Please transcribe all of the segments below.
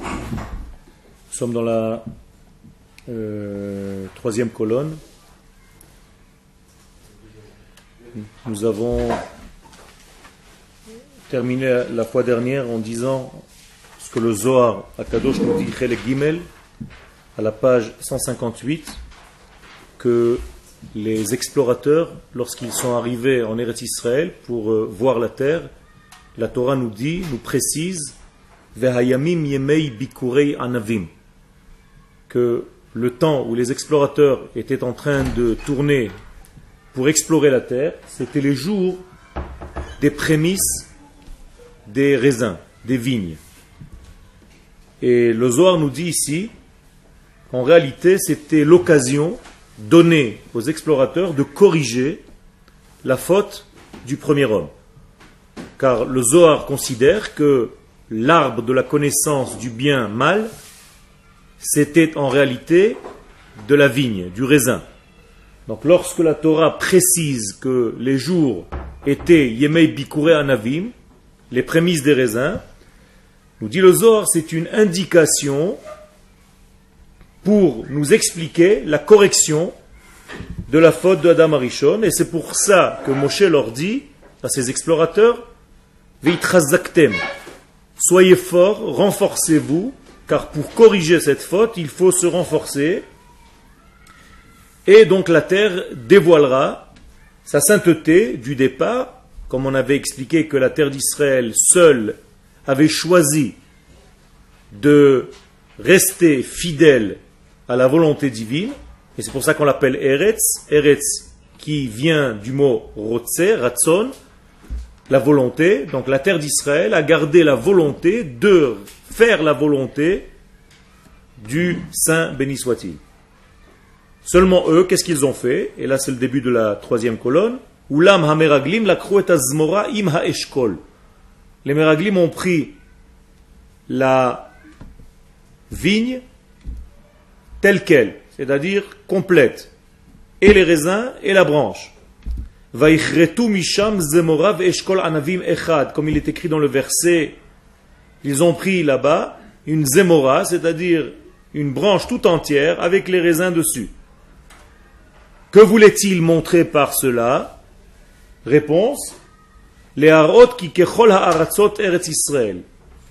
Nous sommes dans la euh, troisième colonne. Nous avons terminé la fois dernière en disant ce que le Zohar à Kadosh nous dit, Gimel, à la page 158, que les explorateurs, lorsqu'ils sont arrivés en Eretz Israël pour euh, voir la terre, la Torah nous dit, nous précise, Vehayamim yemei bikurei anavim, que le temps où les explorateurs étaient en train de tourner pour explorer la terre, c'était les jours des prémices des raisins, des vignes. Et le Zohar nous dit ici qu'en réalité, c'était l'occasion donnée aux explorateurs de corriger la faute du premier homme. Car le Zohar considère que l'arbre de la connaissance du bien mal, c'était en réalité de la vigne, du raisin. Donc lorsque la Torah précise que les jours étaient Yemei Bikure Anavim, les prémices des raisins, nous dit le Zohar, c'est une indication pour nous expliquer la correction de la faute de Adam Arishon, et c'est pour ça que Moshe leur dit à ses explorateurs, Veitrazaktem, soyez forts, renforcez-vous, car pour corriger cette faute, il faut se renforcer, et donc la terre dévoilera sa sainteté du départ, comme on avait expliqué que la terre d'Israël seule avait choisi de rester fidèle à la volonté divine, et c'est pour ça qu'on l'appelle Eretz, Eretz qui vient du mot Rotze, Ratson, la volonté, donc la terre d'Israël a gardé la volonté de faire la volonté du Saint béni soit-il. Seulement eux, qu'est-ce qu'ils ont fait? Et là, c'est le début de la troisième colonne. Ulam hameraglim la zmora im haeshkol. Les meraglim ont pris la vigne telle qu'elle, c'est-à-dire complète, et les raisins et la branche. Misham eshkol anavim echad, comme il est écrit dans le verset, ils ont pris là-bas une zemora, c'est-à-dire une branche tout entière avec les raisins dessus. Que voulait-il montrer par cela? Réponse Les harot qui kechol ha'aratzot eretz Israël.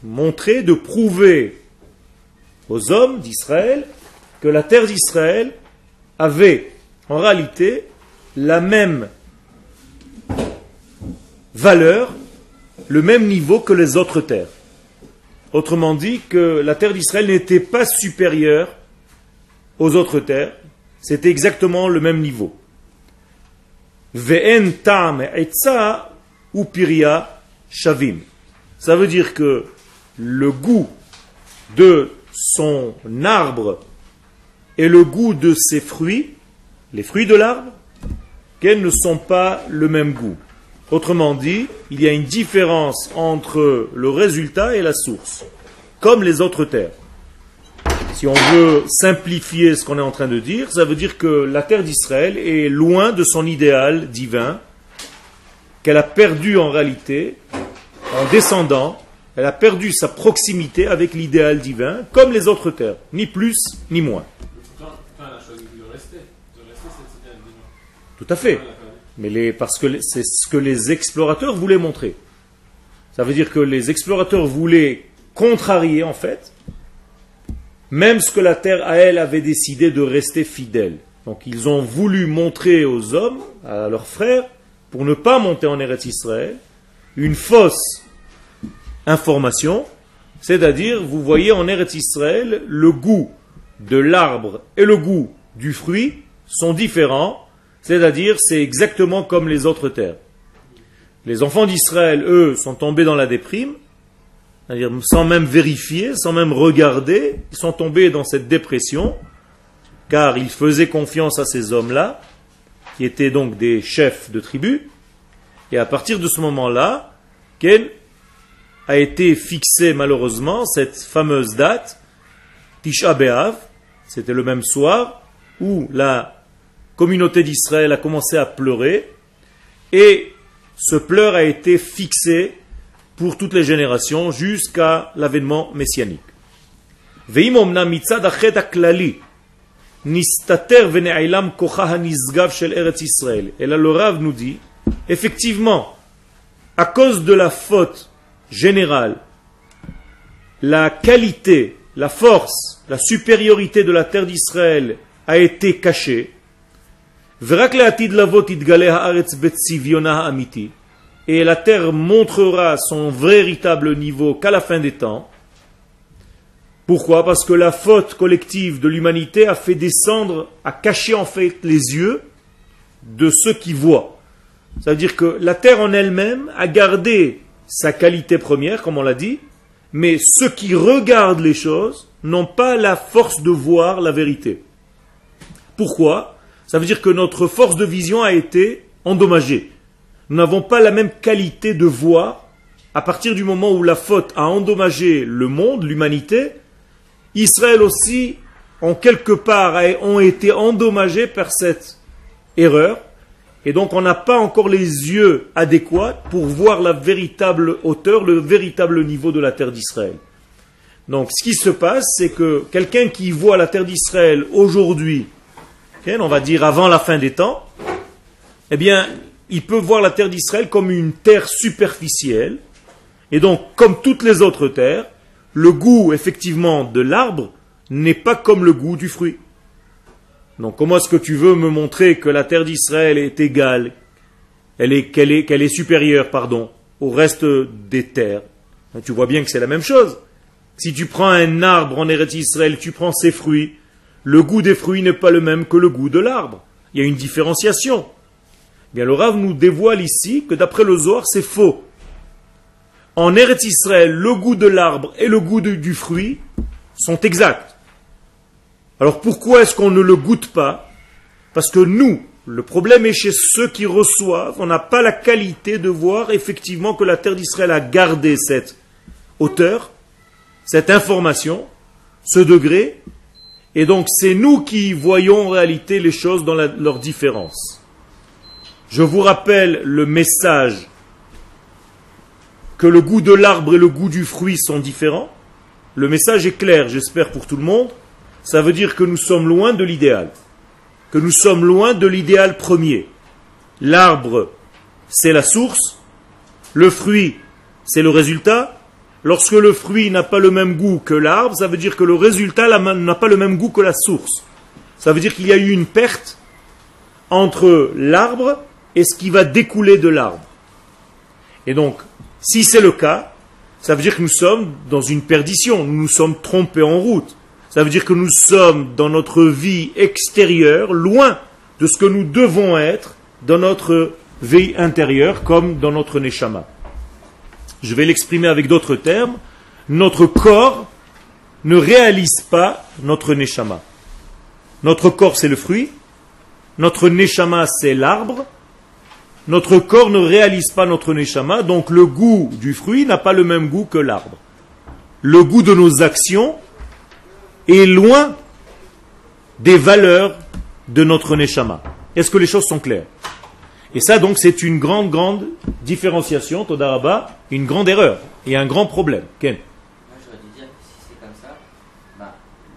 Montrer, de prouver aux hommes d'Israël que la terre d'Israël avait en réalité la même valeur, le même niveau que les autres terres. Autrement dit, que la terre d'Israël n'était pas supérieure aux autres terres, c'était exactement le même niveau. Ve'en tam etza ou piria shavim. Ça veut dire que le goût de son arbre et le goût de ses fruits, les fruits de l'arbre, qu'elles ne sont pas le même goût. Autrement dit, il y a une différence entre le résultat et la source, comme les autres terres. Si on veut simplifier ce qu'on est en train de dire, ça veut dire que la terre d'Israël est loin de son idéal divin, qu'elle a perdu en réalité, en descendant, elle a perdu sa proximité avec l'idéal divin, comme les autres terres, ni plus ni moins. Tout à fait. Mais parce que c'est ce que les explorateurs voulaient montrer. Ça veut dire que les explorateurs voulaient contrarier, en fait, même ce que la terre à elle avait décidé de rester fidèle. Donc ils ont voulu montrer aux hommes, à leurs frères, pour ne pas monter en Eretz Israël, une fausse information, c'est-à-dire, vous voyez en Eretz Israël, le goût de l'arbre et le goût du fruit sont différents, c'est-à-dire, c'est exactement comme les autres terres. Les enfants d'Israël, eux, sont tombés dans la déprime, c'est-à-dire sans même vérifier, sans même regarder, ils sont tombés dans cette dépression, car ils faisaient confiance à ces hommes-là, qui étaient donc des chefs de tribu, et à partir de ce moment-là, Ken a été fixé malheureusement cette fameuse date, Tisha c'était le même soir, où la communauté d'Israël a commencé à pleurer et ce pleur a été fixé pour toutes les générations jusqu'à l'avènement messianique. Et là, le Rav nous dit, effectivement, à cause de la faute générale, la qualité, la force, la supériorité de la terre d'Israël a été cachée, ורק לעתיד לבוא תתגלה הארץ בצביונה האמיתי, et la terre montrera son véritable niveau qu'à la fin des temps. Pourquoi Parce que la faute collective de l'humanité a fait descendre, a caché en fait les yeux de ceux qui voient. C'est-à-dire que la terre en elle-même a gardé sa qualité première, comme on l'a dit, mais ceux qui regardent les choses n'ont pas la force de voir la vérité. Pourquoi Ça veut dire que notre force de vision a été endommagée. Nous n'avons pas la même qualité de voir à partir du moment où la faute a endommagé le monde, l'humanité. Israël aussi, en quelque part, ont été endommagés par cette erreur. Et donc on n'a pas encore les yeux adéquats pour voir la véritable hauteur, le véritable niveau de la terre d'Israël. Donc ce qui se passe, c'est que quelqu'un qui voit la terre d'Israël aujourd'hui, on va dire avant la fin des temps, eh bien, il peut voir la terre d'Israël comme une terre superficielle, et donc comme toutes les autres terres, le goût effectivement de l'arbre n'est pas comme le goût du fruit. Donc comment est-ce que tu veux me montrer que la terre d'Israël est égale, elle est, qu'elle est, supérieure, pardon, au reste des terres? Ben, Tu vois bien que c'est la même chose. Si tu prends un arbre en Eretz Israël, tu prends ses fruits, le goût des fruits n'est pas le même que le goût de l'arbre. Il y a une différenciation. Bien, le Rav nous dévoile ici que d'après le Zohar, c'est faux. En Eretz Israël, le goût de l'arbre et le goût du fruit sont exacts. Alors pourquoi est-ce qu'on ne le goûte pas? Parce que nous, le problème est chez ceux qui reçoivent, on n'a pas la qualité de voir effectivement que la terre d'Israël a gardé cette hauteur, cette information, ce degré, et donc c'est nous qui voyons en réalité les choses dans leur différence. Je vous rappelle le message que le goût de l'arbre et le goût du fruit sont différents. Le message est clair, j'espère, pour tout le monde ça veut dire que nous sommes loin de l'idéal, que nous sommes loin de l'idéal premier. L'arbre, c'est la source, le fruit, c'est le résultat. Lorsque le fruit n'a pas le même goût que l'arbre, ça veut dire que le résultat n'a pas le même goût que la source. Ça veut dire qu'il y a eu une perte entre l'arbre et ce qui va découler de l'arbre. Et donc, si c'est le cas, ça veut dire que nous sommes dans une perdition, nous nous sommes trompés en route. Ça veut dire que nous sommes dans notre vie extérieure loin de ce que nous devons être dans notre vie intérieure comme dans notre neshama. Je vais l'exprimer avec d'autres termes. Notre corps ne réalise pas notre neshama. Notre corps, c'est le fruit. Notre neshama, c'est l'arbre. Notre corps ne réalise pas notre neshama, donc le goût du fruit n'a pas le même goût que l'arbre. Le goût de nos actions est loin des valeurs de notre neshama. Est-ce que les choses sont claires? Et ça, donc, c'est une grande, grande différenciation, Todaraba, une grande erreur et un grand problème. Ken Moi, j'aurais dû dire que si c'est comme ça, bah,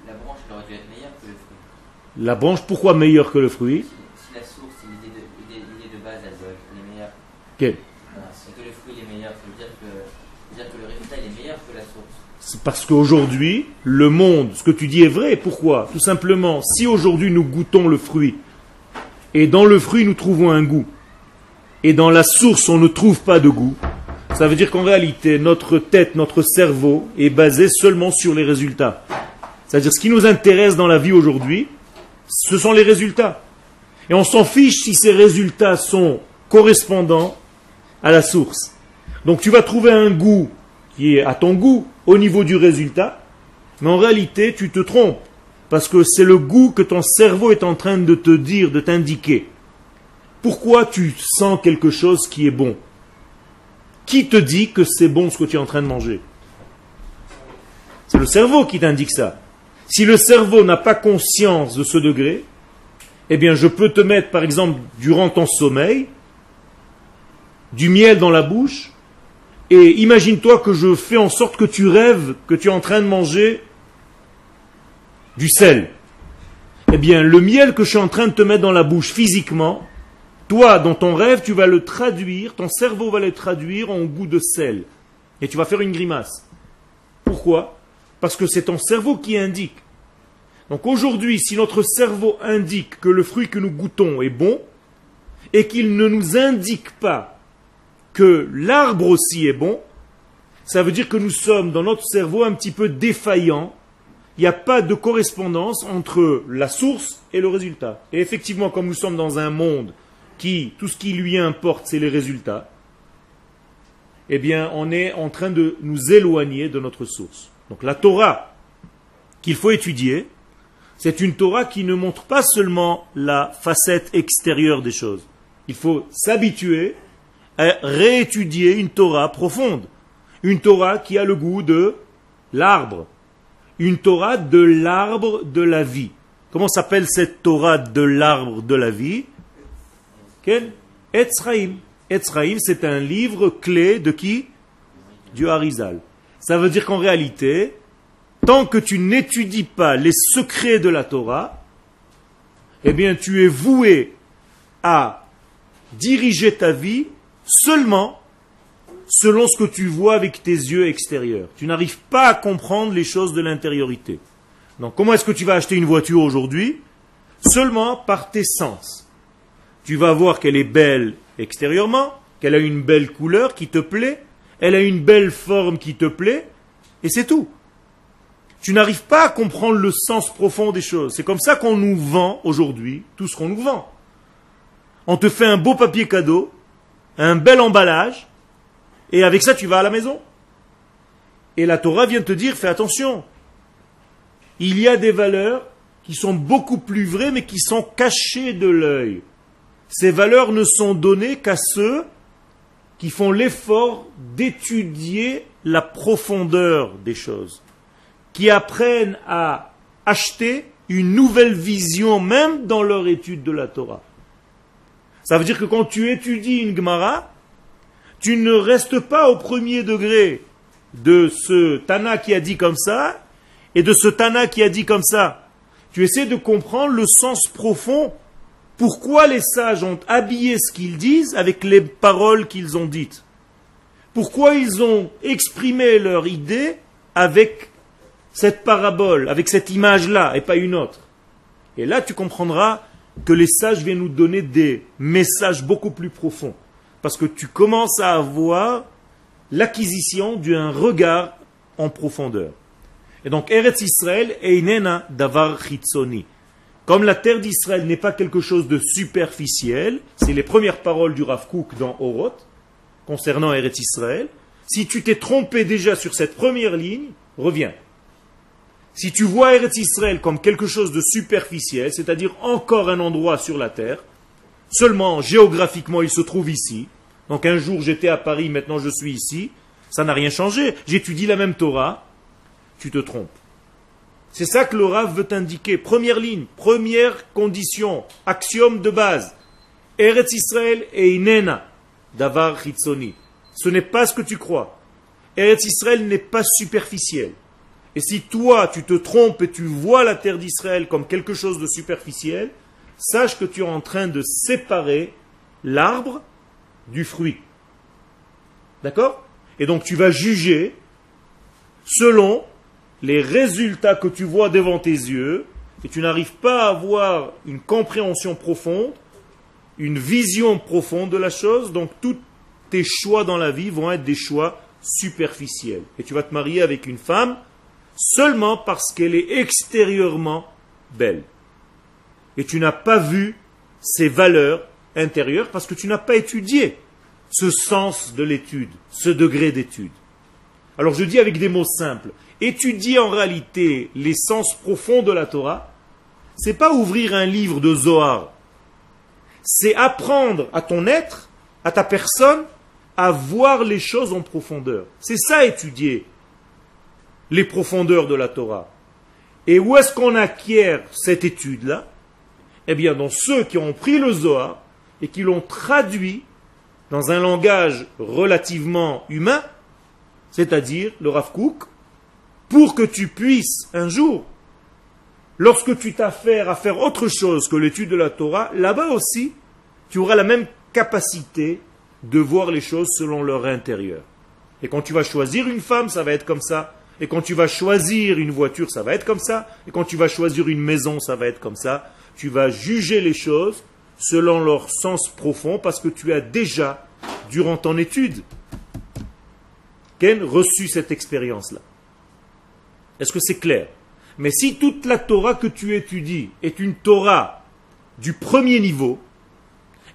la branche aurait dû être meilleure que le fruit. La branche, pourquoi meilleure que le fruit? Si, si la source, l'idée de, de base, elle, elle est meilleure, Ken voilà, c'est que le fruit est meilleur, ça veut dire que, ça veut dire que le résultat est meilleur que la source. C'est parce qu'aujourd'hui, le monde, ce que tu dis est vrai. Pourquoi? Tout simplement, si aujourd'hui nous goûtons le fruit, et dans le fruit nous trouvons un goût, et dans la source on ne trouve pas de goût, ça veut dire qu'en réalité, notre tête, notre cerveau est basé seulement sur les résultats. C'est-à-dire ce qui nous intéresse dans la vie aujourd'hui, ce sont les résultats. Et on s'en fiche si ces résultats sont correspondants à la source. Donc tu vas trouver un goût qui est à ton goût au niveau du résultat, mais en réalité tu te trompes, parce que c'est le goût que ton cerveau est en train de te dire, de t'indiquer. Pourquoi tu sens quelque chose qui est bon? Qui te dit que c'est bon ce que tu es en train de manger? C'est le cerveau qui t'indique ça. Si le cerveau n'a pas conscience de ce degré, eh bien je peux te mettre par exemple durant ton sommeil du miel dans la bouche et imagine-toi que je fais en sorte que tu rêves que tu es en train de manger du sel. Eh bien, le miel que je suis en train de te mettre dans la bouche physiquement, toi, dans ton rêve, tu vas le traduire, ton cerveau va le traduire en goût de sel. Et tu vas faire une grimace. Pourquoi? Parce que c'est ton cerveau qui indique. Donc aujourd'hui, si notre cerveau indique que le fruit que nous goûtons est bon, et qu'il ne nous indique pas que l'arbre aussi est bon, ça veut dire que nous sommes dans notre cerveau un petit peu défaillants. Il n'y a pas de correspondance entre la source et le résultat. Et effectivement, comme nous sommes dans un monde qui, tout ce qui lui importe, c'est les résultats, eh bien, on est en train de nous éloigner de notre source. Donc la Torah qu'il faut étudier, c'est une Torah qui ne montre pas seulement la facette extérieure des choses. Il faut s'habituer à réétudier une Torah profonde. Une Torah qui a le goût de l'arbre. Une Torah de l'arbre de la vie. Comment s'appelle cette Torah de l'arbre de la vie? Quel Etzraïm. Etzraïm, c'est un livre clé de qui? Du Harizal. Ça veut dire qu'en réalité, tant que tu n'étudies pas les secrets de la Torah, eh bien tu es voué à diriger ta vie seulement selon ce que tu vois avec tes yeux extérieurs. Tu n'arrives pas à comprendre les choses de l'intériorité. Donc comment est-ce que tu vas acheter une voiture aujourd'hui? Seulement par tes sens. Tu vas voir qu'elle est belle extérieurement, qu'elle a une belle couleur qui te plaît, elle a une belle forme qui te plaît, et c'est tout. Tu n'arrives pas à comprendre le sens profond des choses. C'est comme ça qu'on nous vend aujourd'hui tout ce qu'on nous vend. On te fait un beau papier cadeau, un bel emballage, et avec ça tu vas à la maison. Et la Torah vient te dire, fais attention. Il y a des valeurs qui sont beaucoup plus vraies, mais qui sont cachées de l'œil. Ces valeurs ne sont données qu'à ceux qui font l'effort d'étudier la profondeur des choses qui apprennent à acheter une nouvelle vision même dans leur étude de la Torah. Ça veut dire que quand tu étudies une Gemara, tu ne restes pas au premier degré de ce Tana qui a dit comme ça et de ce Tana qui a dit comme ça. Tu essaies de comprendre le sens profond. Pourquoi les sages ont habillé ce qu'ils disent avec les paroles qu'ils ont dites? Pourquoi ils ont exprimé leur idée avec cette parabole, avec cette image-là, et pas une autre? Et là, tu comprendras que les sages viennent nous donner des messages beaucoup plus profonds. Parce que tu commences à avoir l'acquisition d'un regard en profondeur. Et donc, Eretz Israël est inena davar chitzoni. Comme la terre d'Israël n'est pas quelque chose de superficiel, c'est les premières paroles du Rav Kook dans Oroth, concernant Eretz Israël. Si tu t'es trompé déjà sur cette première ligne, reviens. Si tu vois Eretz Israël comme quelque chose de superficiel, c'est-à-dire encore un endroit sur la terre, seulement géographiquement il se trouve ici, donc un jour j'étais à Paris, maintenant je suis ici, ça n'a rien changé, j'étudie la même Torah, tu te trompes. C'est ça que le Rav veut indiquer. Première ligne, première condition, axiome de base. Eretz Israël et Inena, Davar Hitzoni. Ce n'est pas ce que tu crois. Eretz Israël n'est pas superficiel. Et si toi, tu te trompes et tu vois la terre d'Israël comme quelque chose de superficiel, sache que tu es en train de séparer l'arbre du fruit. D'accord? Et donc tu vas juger selon les résultats que tu vois devant tes yeux, et tu n'arrives pas à avoir une compréhension profonde, une vision profonde de la chose, donc tous tes choix dans la vie vont être des choix superficiels. Et tu vas te marier avec une femme seulement parce qu'elle est extérieurement belle. Et tu n'as pas vu ses valeurs intérieures parce que tu n'as pas étudié ce sens de l'étude, ce degré d'étude. Alors je dis avec des mots simples, étudier en réalité les sens profonds de la Torah, c'est pas ouvrir un livre de Zohar, c'est apprendre à ton être, à ta personne, à voir les choses en profondeur. C'est ça étudier les profondeurs de la Torah. Et où est-ce qu'on acquiert cette étude-là? Eh bien, dans ceux qui ont pris le Zohar et qui l'ont traduit dans un langage relativement humain, c'est-à-dire le Rav Kook, pour que tu puisses un jour Lorsque tu t'affaires à faire autre chose que l'étude de la Torah, là-bas aussi, tu auras la même capacité de voir les choses selon leur intérieur. Et quand tu vas choisir une femme, ça va être comme ça. Et quand tu vas choisir une voiture, ça va être comme ça. Et quand tu vas choisir une maison, ça va être comme ça. Tu vas juger les choses selon leur sens profond parce que tu as déjà, durant ton étude, Reçu cette expérience-là. Est-ce que c'est clair? Mais si toute la Torah que tu étudies est une Torah du premier niveau,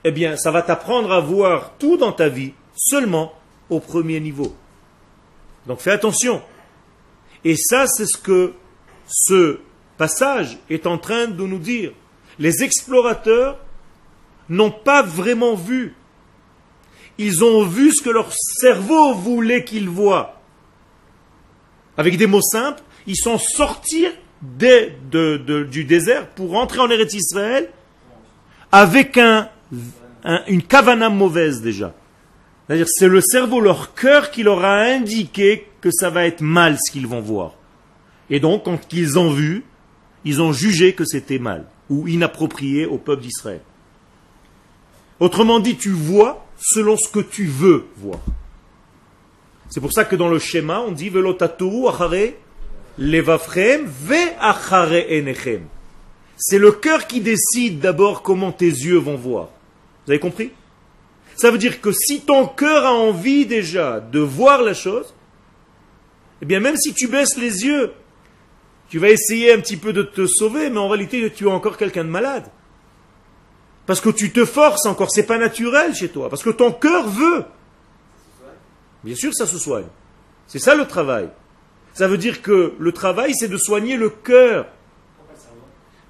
eh bien, ça va t'apprendre à voir tout dans ta vie seulement au premier niveau. Donc fais attention. Et ça, c'est ce que ce passage est en train de nous dire. Les explorateurs n'ont pas vraiment vu. Ils ont vu ce que leur cerveau voulait qu'ils voient. Avec des mots simples, ils sont sortis du désert pour rentrer en Eretz Israël avec un, une kavana mauvaise déjà. C'est-à-dire c'est le cerveau, leur cœur qui leur a indiqué que ça va être mal ce qu'ils vont voir. Et donc, quand ils ont vu, ils ont jugé que c'était mal ou inapproprié au peuple d'Israël. Autrement dit, tu vois selon ce que tu veux voir. C'est pour ça que dans le schéma, on dit Velotatu achare levafrem ve achare enechem. C'est le cœur qui décide d'abord comment tes yeux vont voir. Vous avez compris? Ça veut dire que si ton cœur a envie déjà de voir la chose, eh bien même si tu baisses les yeux, tu vas essayer un petit peu de te sauver, mais en réalité tu es encore quelqu'un de malade. Parce que tu te forces encore, c'est pas naturel chez toi, parce que ton cœur veut. Bien sûr, ça se soigne. C'est ça le travail. Ça veut dire que le travail, c'est de soigner le cœur.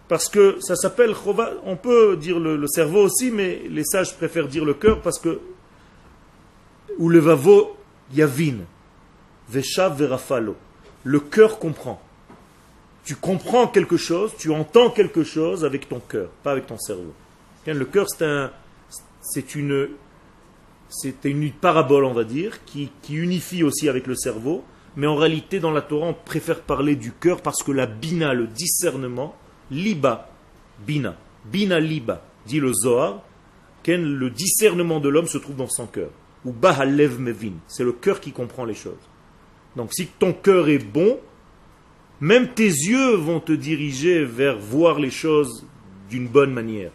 Parce que ça s'appelle on peut dire le, cerveau aussi, mais les sages préfèrent dire le cœur parce que ou le vavo yavin, veshav verafalo. Le cœur comprend. Tu comprends quelque chose, tu entends quelque chose avec ton cœur, pas avec ton cerveau. Le cœur, c'est un, c'est une, une parabole, on va dire, qui, qui unifie aussi avec le cerveau. Mais en réalité, dans la Torah, on préfère parler du cœur parce que la bina, le discernement, liba, bina, bina liba, dit le Zohar, le discernement de l'homme se trouve dans son cœur. Ou bahalev mevin, c'est le cœur qui comprend les choses. Donc si ton cœur est bon, même tes yeux vont te diriger vers voir les choses d'une bonne manière.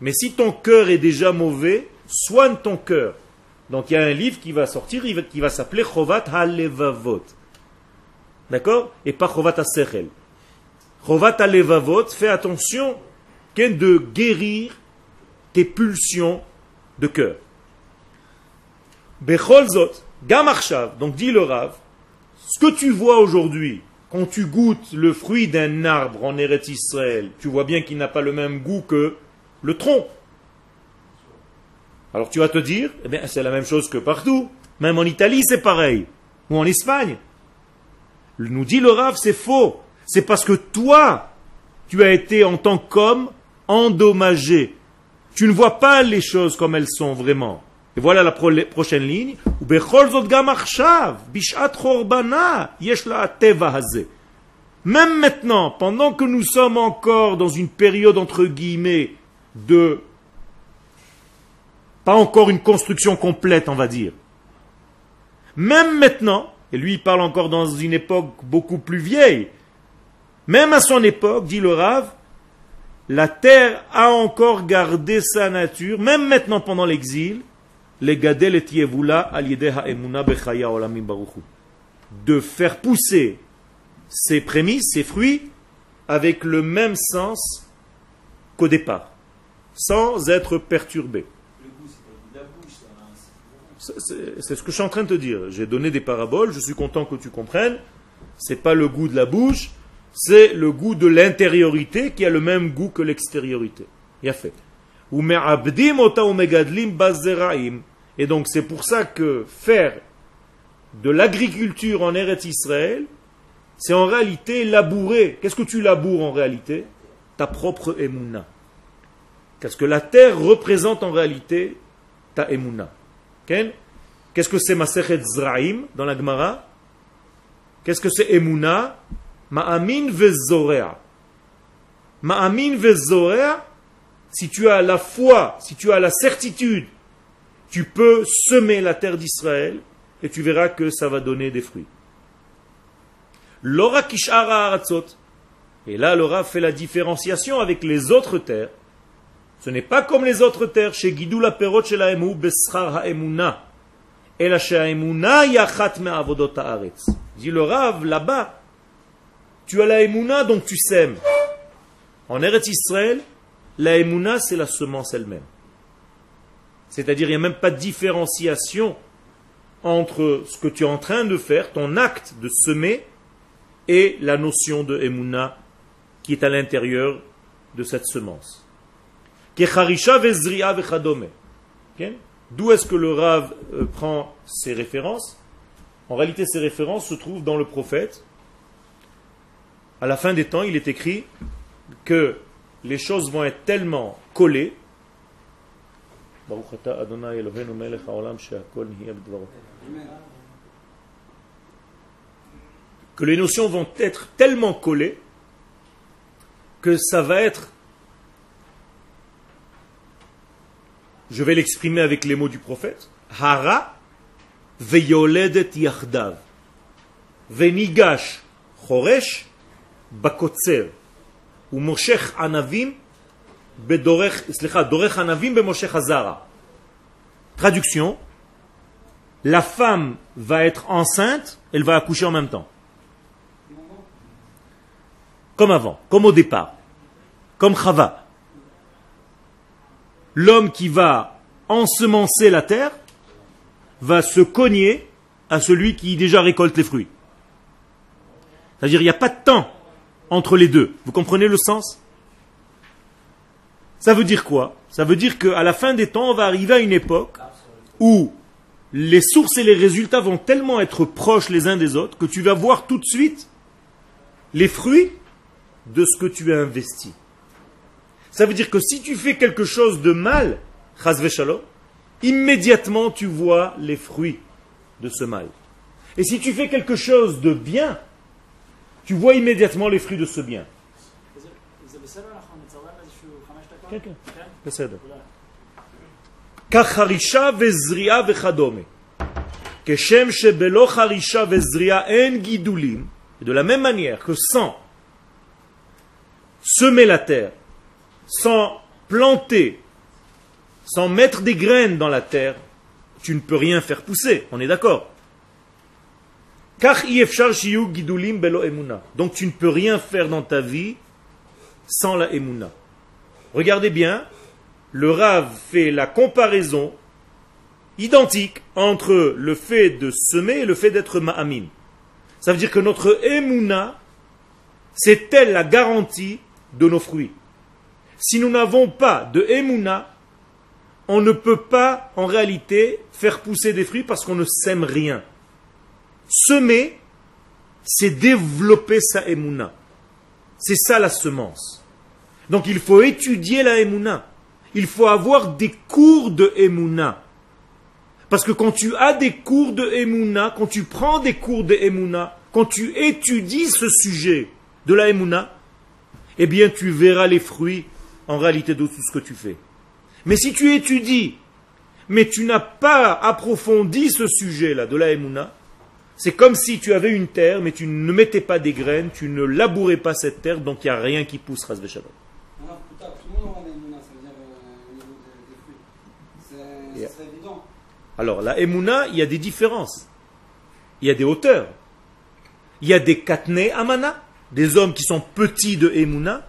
Mais si ton cœur est déjà mauvais, soigne ton cœur. Donc il y a un livre qui va sortir, qui va s'appeler Chovat HaLevavot. D'accord? Et pas Chovat HaSechel. Chovat HaLevavot, fais attention de guérir tes pulsions de cœur. Becholzot, Gamarchav, donc dit le Rav, ce que tu vois aujourd'hui, quand tu goûtes le fruit d'un arbre en Eretz Israël, tu vois bien qu'il n'a pas le même goût que le tronc. Alors tu vas te dire, eh bien, c'est la même chose que partout. Même en Italie, c'est pareil. Ou en Espagne. Nous dit le Rav, c'est faux. C'est parce que toi, tu as été en tant qu'homme endommagé. Tu ne vois pas les choses comme elles sont vraiment. Et voilà la prochaine ligne. Même maintenant, pendant que nous sommes encore dans une période entre guillemets de pas encore une construction complète, on va dire. Même maintenant, et lui il parle encore dans une époque beaucoup plus vieille, même à son époque, dit le Rav, la terre a encore gardé sa nature, même maintenant pendant l'exil, les gadel et de faire pousser ses prémices, ses fruits, avec le même sens qu'au départ sans être perturbé. C'est ce que je suis en train de te dire. J'ai donné des paraboles, je suis content que tu comprennes. C'est pas le goût de la bouche, c'est le goût de l'intériorité qui a le même goût que l'extériorité. Il a fait. Et donc c'est pour ça que faire de l'agriculture en Eretz Israël, c'est en réalité labourer. Qu'est-ce que tu laboures en réalité? Ta propre émouna. Parce que la terre représente en réalité? Ta emuna. Qu'est-ce que c'est Masechet Zraim dans la Gemara? Qu'est-ce que c'est emuna Ma'amin vezorea. Ma'amin vezorer, si tu as la foi, si tu as la certitude, tu peux semer la terre d'Israël et tu verras que ça va donner des fruits. L'ora kishara aratzot. Et là, le Rav fait la différenciation avec les autres terres. Ce n'est pas comme les autres terres, chez Gidou la perot chez la emu, ha'emuna. Et la ha'emuna yachat me'avodot ha'aretz. Dit le Rav, là-bas, tu as la emuna, donc tu sèmes. En Eretz Israël, la emuna, c'est la semence elle-même. C'est-à-dire, il n'y a même pas de différenciation entre ce que tu es en train de faire, ton acte de semer, et la notion de emuna qui est à l'intérieur de cette semence. D'où est-ce que le Rav euh, prend ses références? En réalité, ces références se trouvent dans le prophète. À la fin des temps, il est écrit que les choses vont être tellement collées. Que les notions vont être tellement collées que ça va être, je vais l'exprimer avec les mots du prophète, Hara veyoledet yachdav venigash choresh bakotzer ou moshech anavim. Traduction, la femme va être enceinte, elle va accoucher en même temps. Comme avant, comme au départ, comme Chava. L'homme qui va ensemencer la terre va se cogner à celui qui déjà récolte les fruits. C'est-à-dire, il n'y a pas de temps entre les deux. Vous comprenez le sens? Ça veut dire quoi? Ça veut dire qu'à la fin des temps, on va arriver à une époque où les sources et les résultats vont tellement être proches les uns des autres que tu vas voir tout de suite les fruits de ce que tu as investi. Ça veut dire que si tu fais quelque chose de mal, immédiatement tu vois les fruits de ce mal. Et si tu fais quelque chose de bien, tu vois immédiatement les fruits de ce bien. de la même manière que sans semer la terre, sans planter, sans mettre des graines dans la terre, tu ne peux rien faire pousser. On est d'accord donc tu ne peux rien faire dans ta vie sans la emuna. Regardez bien, le Rav fait la comparaison identique entre le fait de semer et le fait d'être ma'amim. Ça veut dire que notre emuna, c'est elle la garantie de nos fruits. Si nous n'avons pas de emuna, on ne peut pas en réalité faire pousser des fruits parce qu'on ne sème rien. Semer, c'est développer sa emuna. C'est ça la semence. Donc il faut étudier la emuna. Il faut avoir des cours de emuna. Parce que quand tu as des cours de emuna, quand tu prends des cours de emuna, quand tu étudies ce sujet de la emuna, eh bien tu verras les fruits en réalité de tout ce que tu fais. Mais si tu étudies, mais tu n'as pas approfondi ce sujet-là de la Emouna, c'est comme si tu avais une terre, mais tu ne mettais pas des graines, tu ne labourais pas cette terre, donc il n'y a rien qui pousse, Ras Alors, la Emouna, il y a des différences. Il y a des hauteurs. Il y a des katne amana des hommes qui sont petits de Emouna,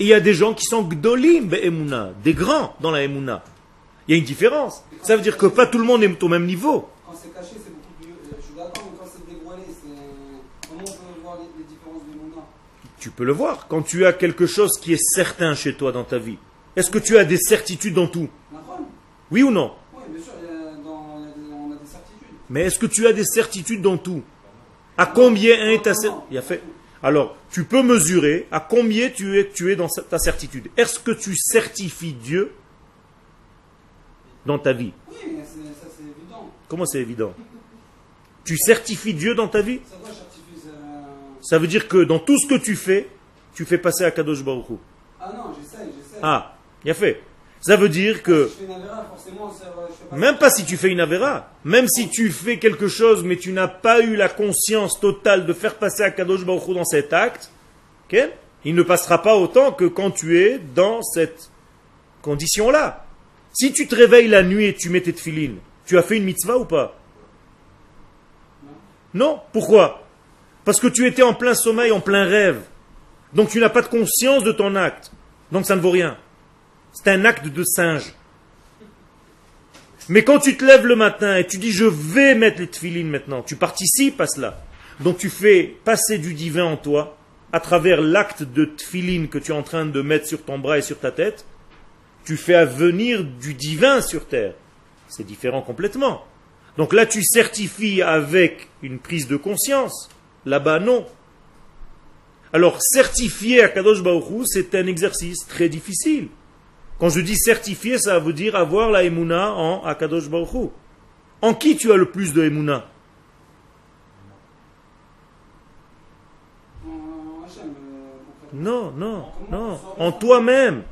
et il y a des gens qui sont gdolim Emouna, des grands dans la Emouna. Il y a une différence. Ça veut dire que pas tout le monde est au même niveau. Quand c'est caché, c'est beaucoup plus. Euh, je suis d'accord, mais quand c'est dévoilé, c'est. Comment on peut voir les, différences d'Emouna Tu peux le voir. Quand tu as quelque chose qui est certain chez toi dans ta vie, est-ce que tu as des certitudes dans tout? Oui ou non? Oui, bien sûr, on a des certitudes. Mais est-ce que tu as des certitudes dans tout? À combien est ta certitude alors, tu peux mesurer à combien tu es, tu es dans ta certitude. Est-ce que tu certifies Dieu dans ta vie? Oui, mais ça c'est évident. Comment c'est évident? Tu certifies Dieu dans ta vie? Ça, veut dire que dans tout ce que tu fais, tu fais passer à Kadosh Baruch Ah Ah, il a fait. Ça veut dire que, même pas si tu fais une avéra, même si tu fais quelque chose, mais tu n'as pas eu la conscience totale de faire passer à Kadosh Baruch Hu dans cet acte, ok il ne passera pas autant que quand tu es dans cette condition-là. Si tu te réveilles la nuit et tu mets tes tefilines, tu as fait une mitzvah ou pas? Non? Pourquoi? Parce que tu étais en plein sommeil, en plein rêve. Donc tu n'as pas de conscience de ton acte. Donc ça ne vaut rien. C'est un acte de singe. Mais quand tu te lèves le matin et tu dis je vais mettre les tefilines maintenant, tu participes à cela. Donc tu fais passer du divin en toi à travers l'acte de tefilin que tu es en train de mettre sur ton bras et sur ta tête. Tu fais venir du divin sur terre. C'est différent complètement. Donc là tu certifies avec une prise de conscience. Là-bas non. Alors certifier à Kadosh Baruch c'est un exercice très difficile. Quand je dis certifier, ça veut dire avoir la Emouna en Akadosh Baruch Hu. En qui tu as le plus de Emouna euh. Non, non, non. En toi-même.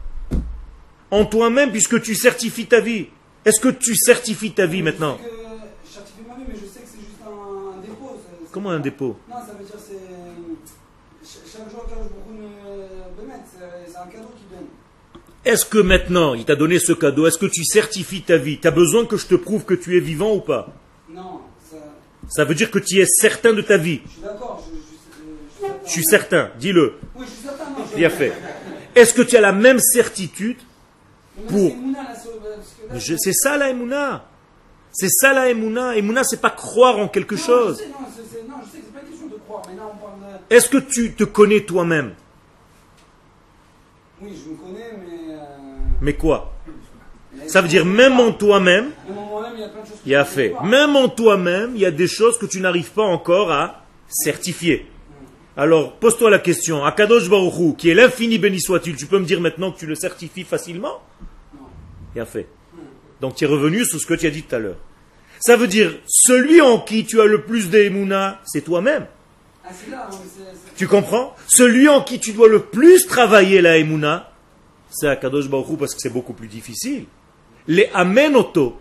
En toi-même, puisque tu certifies ta vie. Est-ce que tu certifies ta vie maintenant? Je sais que je certifie ma vie, mais je sais que c'est juste un, un dépôt. c'est- c'est- Comment un dépôt? Non, ça veut dire c'est. ch- Chaque jour mettre, c'est un cadeau. Est-ce que maintenant, il t'a donné ce cadeau, est-ce que tu certifies ta vie? Tu as besoin que je te prouve que tu es vivant ou pas? Non, ça. Ça veut dire que tu es certain de ta vie. Je suis d'accord, je, je, je, je Je suis certain, dis-le. Oui, je suis certain, non. je- Bien fait. Est-ce que tu as la même certitude Mais pour- c'est ça la Emouna. C'est ça la Emouna. Emouna, c'est pas croire en quelque Non, chose. Je sais, non, c'est- c'est- non, je sais que c'est pas une question de croire, mais là on parle de. Est-ce que tu te connais toi-même? Oui, je me connais, mais. euh, Mais quoi? Ça veut dire même en toi-même, il y a y fait. Même en toi-même, il y a des choses que tu n'arrives pas encore à certifier. Alors, pose-toi la question. Akadosh Baruch Hu, qui est l'infini béni soit-il, tu peux me dire maintenant que tu le certifies facilement? Il a fait. Donc tu es revenu sur ce que tu as dit tout à l'heure. Ça veut dire, celui en qui tu as le plus d'émouna, c'est toi-même. Ah, Tu comprends? Celui en qui tu dois le plus travailler la Emouna, c'est Akadosh Baruch Hu parce que c'est beaucoup plus difficile. Les amenoto.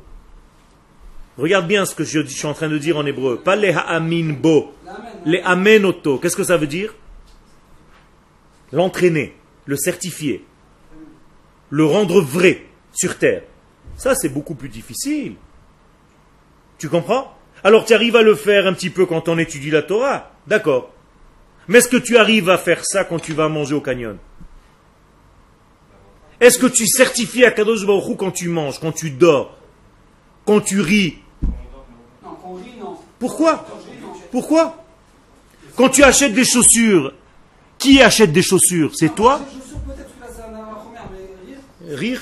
Regarde bien ce que je, suis en train de dire en hébreu. Pas les ha'amin bo. L'amen, hein. Les amenoto. Qu'est-ce que ça veut dire? L'entraîner, le certifier, le rendre vrai sur terre. Ça, c'est beaucoup plus difficile. Tu comprends? Alors tu arrives à le faire un petit peu quand on étudie la Torah. D'accord. Mais est-ce que tu arrives à faire ça quand tu vas manger au canyon? Est-ce que tu certifies à Kadosh Baruch Hu quand tu manges, quand tu dors, quand tu ris? Non, quand on rit, non. Pourquoi? Pourquoi? Quand tu achètes des chaussures, qui achète des chaussures? C'est toi? Rire.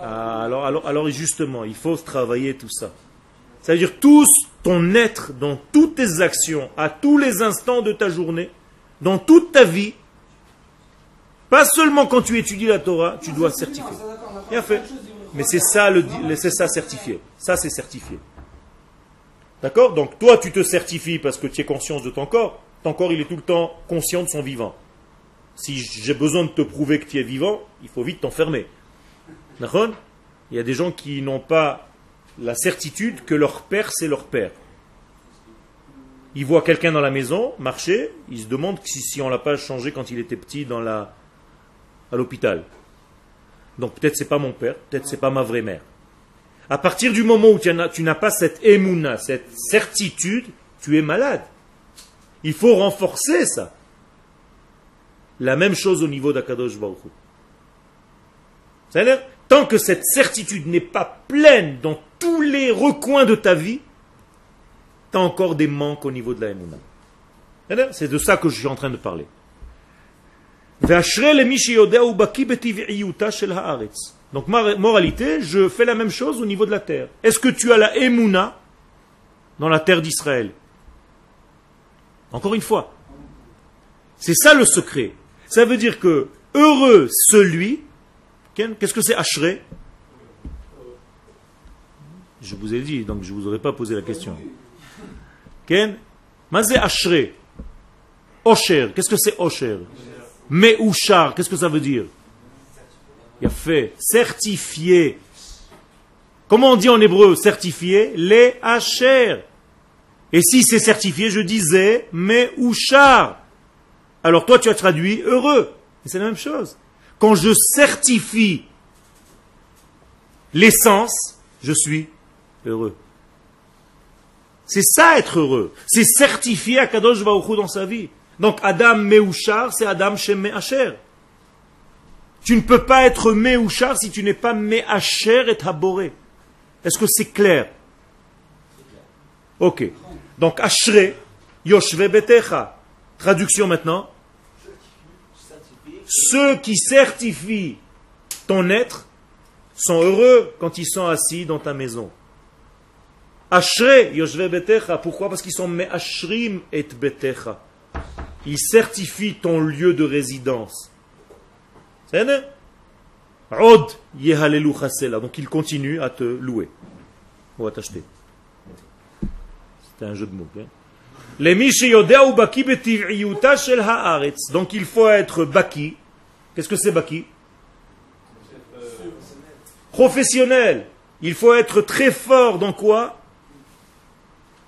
Ah, alors, alors, alors justement, il faut travailler tout ça. C'est-à-dire tout ton être dans toutes tes actions, à tous les instants de ta journée, dans toute ta vie, pas seulement quand tu étudies la Torah, tu dois certifier. Bien fait. Mais c'est ça. le- c'est ça certifié. Ça, c'est certifié. D'accord? Donc, toi, tu te certifies parce que tu es conscience de ton corps. Ton corps, il est tout le temps conscient de son vivant. Si j'ai besoin de te prouver que tu es vivant, il faut vite t'enfermer. D'accord? Il y a des gens qui n'ont pas la certitude que leur père, c'est leur père. Ils voient quelqu'un dans la maison marcher, ils se demandent si, on l'a pas changé quand il était petit dans la, à l'hôpital. Donc peut-être c'est pas mon père, peut-être c'est pas ma vraie mère. À partir du moment où tu n'as pas cette émouna, cette certitude, tu es malade. Il faut renforcer ça. La même chose au niveau d'Akadosh Baruch. C'est-à-dire, tant que cette certitude n'est pas pleine dans tous les recoins de ta vie, encore des manques au niveau de la Emouna. Eh c'est de ça que je suis en train de parler. Donc, moralité, je fais la même chose au niveau de la terre. Est-ce que tu as la Emouna dans la terre d'Israël? Encore une fois, c'est ça le secret. Ça veut dire que heureux celui. Qu'est-ce que c'est Ashré Je vous ai dit, donc je ne vous aurais pas posé la question. Ashré. Osher, qu'est-ce que c'est Osher Meouchar, qu'est-ce que ça veut dire Il a fait certifié. Comment on dit en hébreu certifié? Les Hacher. Et si c'est certifié, je disais Meouchar. Alors toi, tu as traduit heureux. C'est la même chose. Quand je certifie l'essence, je suis heureux. C'est ça être heureux. C'est certifier à Kadosh Baruch dans sa vie. Donc Adam Meuchar, c'est Adam Shem Me'acher. Tu ne peux pas être Meuchar si tu n'es pas Me'acher et Taboré. Est-ce que c'est clair? Ok. Donc Ashre, Yoshve Betecha. Traduction maintenant. Ceux qui certifient ton être sont heureux quand ils sont assis dans ta maison. Ashre, Yoshve Betecha. Pourquoi? Parce qu'ils sont Me'ashrim et Betecha. Ils certifient ton lieu de résidence. C'est Od Yehalelu Chasela. Donc il continue à te louer. Ou à t'acheter. C'était un jeu de mots. Haaretz. Donc il faut être Baki. Qu'est-ce que c'est Baki? Professionnel. Il faut être très fort dans quoi?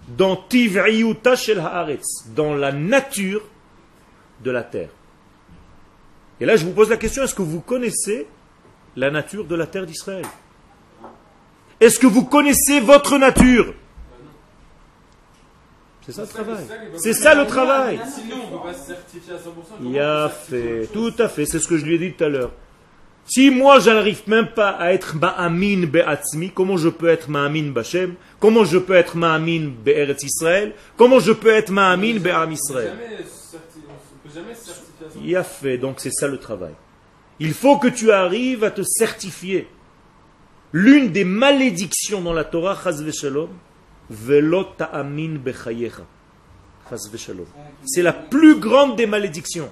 Dans tiv'iyuta shel haaretz. Dans la nature de la terre. Et là, je vous pose la question, est-ce que vous connaissez la nature de la terre d'Israël? Est-ce que vous connaissez votre nature? C'est ça le travail. C'est ça le travail. Sinon, on ne peut pas se certifier à 100%. Il y a fait, tout à fait, c'est ce que je lui ai dit tout à l'heure. Si moi je n'arrive même pas à être ma'amin be'atzmi, comment je peux être ma'amin b'Hashem? Comment je peux être ma'amin be'eretz Israël Comment je peux être ma'amin be'am Israël Jamais certi- on ne peut jamais se certifier à 100%. Il y a fait, donc c'est ça le travail. Il faut que tu arrives à te certifier. L'une des malédictions dans la Torah, chas v'shalom, velo ta'amin bechayecha. Chas v'shalom. C'est la plus grande des malédictions.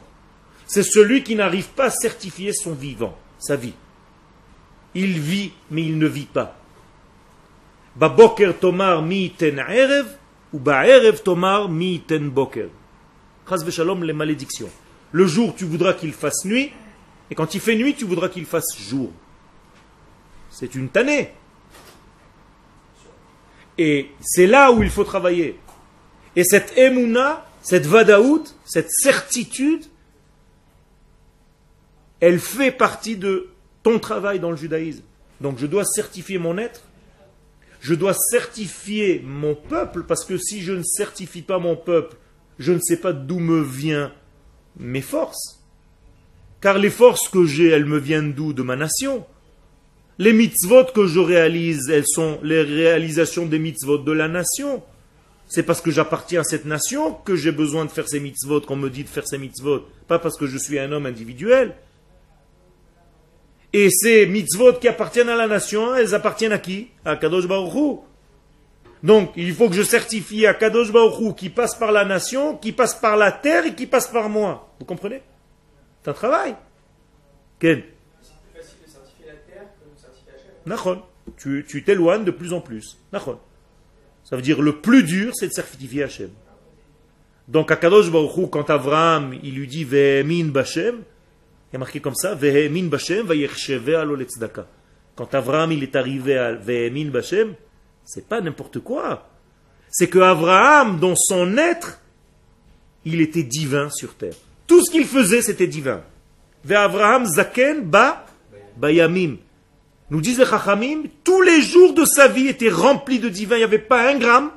C'est celui qui n'arrive pas à certifier son vivant, sa vie. Il vit, mais il ne vit pas. Baboker tomar mi ten erev, ou ba'erev tomar mi ten boker. Chas v'shalom, les malédictions. Le jour, tu voudras qu'il fasse nuit, et quand il fait nuit, tu voudras qu'il fasse jour. C'est une tannée. Et c'est là où il faut travailler. Et cette émouna, cette vadaout, cette certitude, elle fait partie de ton travail dans le judaïsme. Donc je dois certifier mon être, je dois certifier mon peuple, parce que si je ne certifie pas mon peuple, je ne sais pas d'où me viennent mes forces. Car les forces que j'ai, elles me viennent d'où? De ma nation. Les mitzvot que je réalise, elles sont les réalisations des mitzvot de la nation. C'est parce que j'appartiens à cette nation que j'ai besoin de faire ces mitzvot, qu'on me dit de faire ces mitzvot. Pas parce que je suis un homme individuel. Et ces mitzvot qui appartiennent à la nation, elles appartiennent à qui? À Kadosh Baruch. Donc, il faut que je certifie à Kadosh Baruch qui passe par la nation, qui passe par la terre et qui passe par moi. Vous comprenez? C'est un travail. C'est plus facile de certifier la terre que de certifier Hachem. Nachon. Tu tu t'éloignes de plus en plus. Nachon. Ça veut dire le plus dur, c'est de certifier Hachem. Donc à Kadosh Baruch Hu, quand Abraham, il lui dit Vehemin Bashem, a marqué comme ça, Vehemin Bashem. Quand Abraham il est arrivé à Vehemin Bashem, c'est pas n'importe quoi. C'est que Abraham, dans son être, il était divin sur terre. Tout ce qu'il faisait, c'était divin. Abraham zaken ba bayamim. Nous disent les Chachamim, tous les jours de sa vie étaient remplis de divin. Il n'y avait pas un gramme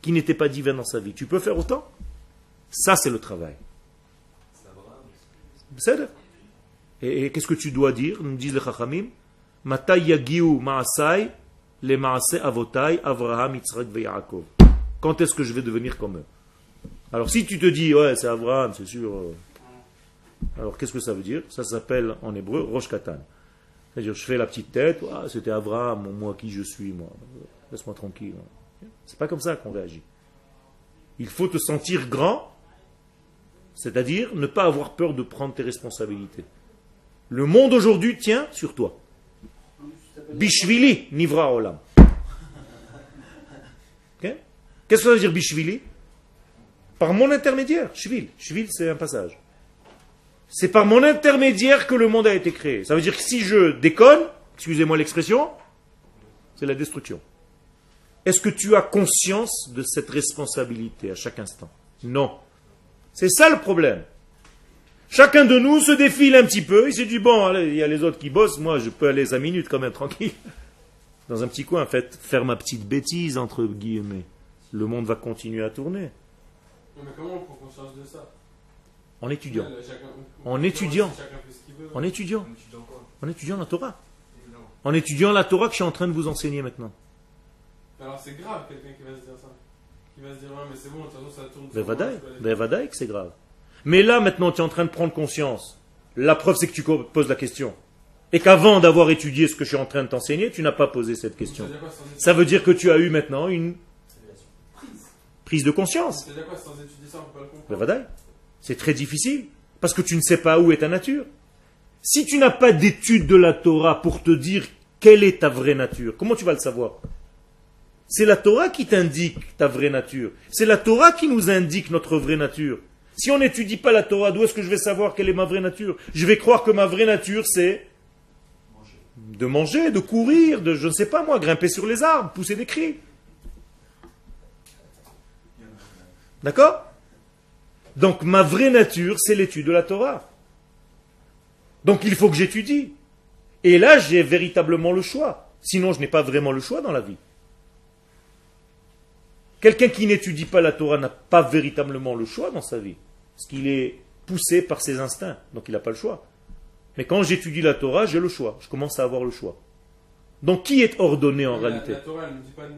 qui n'était pas divin dans sa vie. Tu peux faire autant? Ça, c'est le travail. Et, qu'est-ce que tu dois dire Nous disent les Chachamim, Avraham. Quand est-ce que je vais devenir comme eux? Alors si tu te dis, ouais, c'est Abraham, c'est sûr. euh, Alors qu'est-ce que ça veut dire? Ça s'appelle en hébreu Rosh Katan. C'est-à-dire, je fais la petite tête, c'était Abraham, moi qui je suis, moi. Laisse-moi tranquille. C'est pas comme ça qu'on réagit. Il faut te sentir grand, c'est-à-dire ne pas avoir peur de prendre tes responsabilités. Le monde aujourd'hui tient sur toi. Bishvili, Nivra Olam. Qu'est-ce que ça veut dire Bishvili? Par mon intermédiaire, Shvil. Shvil, c'est un passage. C'est par mon intermédiaire que le monde a été créé. Ça veut dire que si je déconne, excusez-moi l'expression, c'est la destruction. Est-ce que tu as conscience de cette responsabilité à chaque instant? Non. C'est ça le problème. Chacun de nous se défile un petit peu, il se dit, bon, allez, il y a les autres qui bossent, moi je peux aller 5 minutes quand même tranquille. Dans un petit coin, en fait, faire ma petite bêtise, entre guillemets. Le monde va continuer à tourner. Non, mais comment on prend conscience de ça? En étudiant. Là, En étudiant. Chacun. En étudiant. Quoi? En étudiant la Torah. En étudiant la Torah que je suis en train de vous enseigner maintenant. Alors c'est grave quelqu'un qui va se dire ça. Qui va se dire, ouais, mais c'est bon, de toute façon ça tourne. que c'est grave. Mais là, maintenant, tu es en train de prendre conscience. La preuve, c'est que tu poses la question. Et qu'avant d'avoir étudié ce que je suis en train de t'enseigner, tu n'as pas posé cette question. Quoi, Ça veut dire que tu as eu maintenant une prise de conscience. C'est très difficile. Parce que tu ne sais pas où est ta nature. Si tu n'as pas d'étude de la Torah pour te dire quelle est ta vraie nature, comment tu vas le savoir? C'est la Torah qui t'indique ta vraie nature. C'est la Torah qui nous indique notre vraie nature. Si on n'étudie pas la Torah, d'où est-ce que je vais savoir quelle est ma vraie nature? Je vais croire que ma vraie nature, c'est de manger, de courir, de, je ne sais pas moi, grimper sur les arbres, pousser des cris. D'accord? Donc ma vraie nature, c'est l'étude de la Torah. Donc il faut que j'étudie. Et là, j'ai véritablement le choix. Sinon, je n'ai pas vraiment le choix dans la vie. Quelqu'un qui n'étudie pas la Torah n'a pas véritablement le choix dans sa vie. Parce qu'il est poussé par ses instincts. Donc il n'a pas le choix. Mais quand j'étudie la Torah, j'ai le choix. Je commence à avoir le choix. Donc qui est ordonné en la- réalité La Torah, elle ne nous dit pas de nous.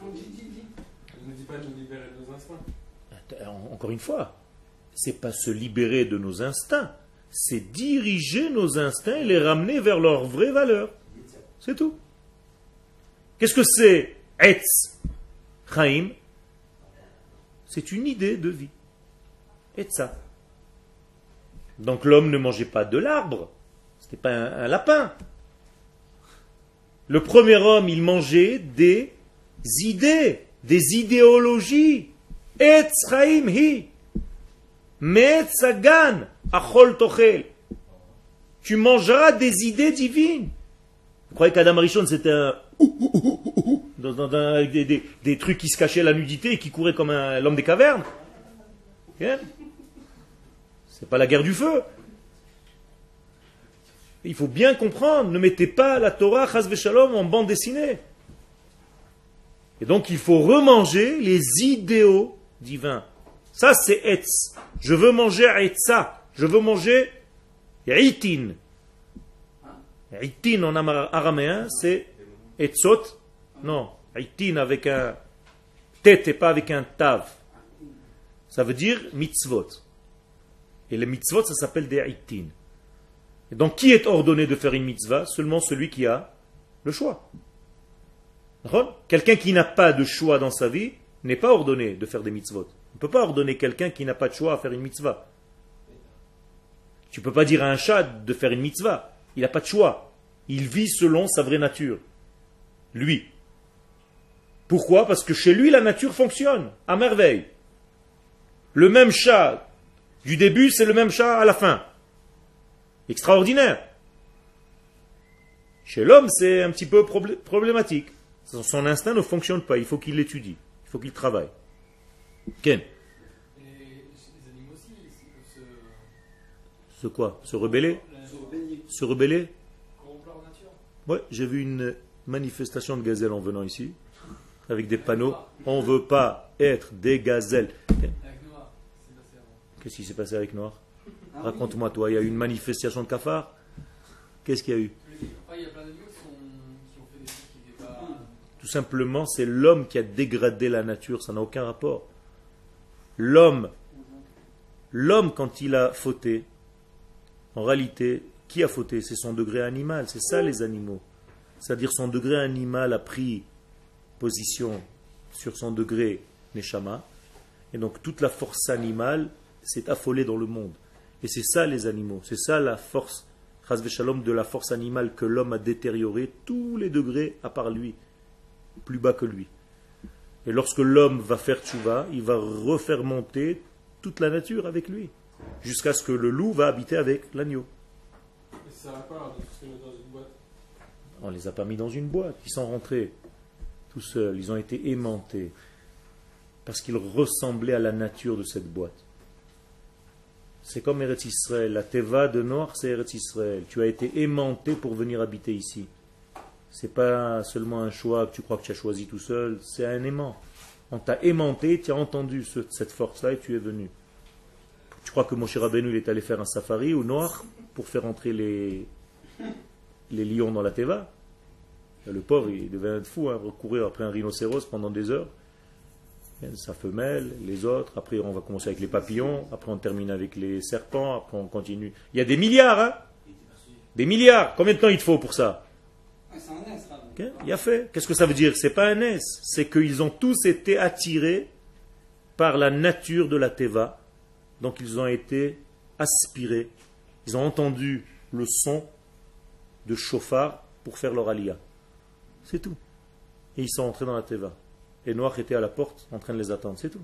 Ah. Elle ne nous dit pas de nous libérer de nos instincts. En- Encore une fois, c'est pas se libérer de nos instincts, c'est diriger nos instincts et les ramener vers leur vraie valeur. C'est tout. Qu'est-ce que c'est Etz? Chaim? C'est une idée de vie. Etza. Donc l'homme ne mangeait pas de l'arbre. C'était pas un, lapin. Le premier homme, il mangeait des idées, des idéologies. Etz Chaim hi. Metz Hagan. Achol tochel. Tu mangeras des idées divines. Vous croyez qu'Adam Arishon c'était un dans, des, des- trucs qui se cachaient la nudité et qui couraient comme un- l'homme des cavernes Hein? C'est pas la guerre du feu. Il faut bien comprendre, ne mettez pas la Torah chas v'shalom en bande dessinée. Et donc il faut remanger les idéaux divins. Ça c'est etz. Je veux manger etza. Je veux manger itin. Itin en araméen c'est etzot. Non, itin avec un tête et pas avec un tav. Ça veut dire mitzvot. Et les mitzvot ça s'appelle des itin. Et donc qui est ordonné de faire une mitzvah? Seulement celui qui a le choix. Quelqu'un qui n'a pas de choix dans sa vie n'est pas ordonné de faire des mitzvot. On ne peut pas ordonner quelqu'un qui n'a pas de choix à faire une mitzvah. Tu ne peux pas dire à un chat de faire une mitzvah. Il n'a pas de choix. Il vit selon sa vraie nature. Lui. Pourquoi? Parce que chez lui, la nature fonctionne à merveille. Le même chat du début, c'est le même chat à la fin. Extraordinaire. Chez l'homme, c'est un petit peu problé- problématique. Son- instinct ne fonctionne pas. Il faut qu'il l'étudie. Il faut qu'il travaille. Ken, Et les animaux aussi, ils peuvent se. ce quoi? Se rebeller? Se Se rebeller? Corrompre leur nature. Ouais, j'ai vu une manifestation de gazelles en venant ici, avec des panneaux. On ne veut pas être des gazelles. Qu'est-ce qui s'est passé avec Noir? Raconte-moi, toi, il y a eu une manifestation de cafards? Qu'est-ce qu'il y a eu? Tout simplement, c'est l'homme qui a dégradé la nature, ça n'a aucun rapport. L'homme, l'homme quand il a fauté, en réalité, qui a fauté? C'est son degré animal, c'est ça les animaux. C'est-à-dire son degré animal a pris position sur son degré neshama, et donc toute la force animale s'est affolée dans le monde. Et c'est ça les animaux, c'est ça la force, chas v'shalom, de la force animale que l'homme a détérioré tous les degrés à part lui plus bas que lui. Et lorsque l'homme va faire tchouva, il va refaire monter toute la nature avec lui, jusqu'à ce que le loup va habiter avec l'agneau. On les a pas mis dans une boîte, ils sont rentrés tout seuls, ils ont été aimantés, parce qu'ils ressemblaient à la nature de cette boîte. C'est comme Eretz Israël, la Teva de Noir, c'est Eretz Israël. Tu as été aimanté pour venir habiter ici. C'est pas seulement un choix que tu crois que tu as choisi tout seul, c'est un aimant. On t'a aimanté, tu as entendu ce- cette force-là et tu es venu. Tu crois que Moshe Rabbeinu il est allé faire un safari au noir pour faire entrer les, les lions dans la Teva? Le pauvre, il devait être fou, hein, recourir après un rhinocéros pendant des heures. Sa femelle, les autres, après on va commencer avec les papillons, après on termine avec les serpents, après on continue. Il y a des milliards, hein Des milliards Combien de temps il te faut pour ça? Ouais, c'est un S, Rav. Ok, Il a fait. Qu'est-ce que ça veut dire? C'est pas un S. C'est qu'ils ont tous été attirés par la nature de la Teva. Donc ils ont été aspirés. Ils ont entendu le son de chauffard pour faire leur alia. C'est tout. Et ils sont entrés dans la Teva. Et Noach était à la porte en train de les attendre. C'est tout.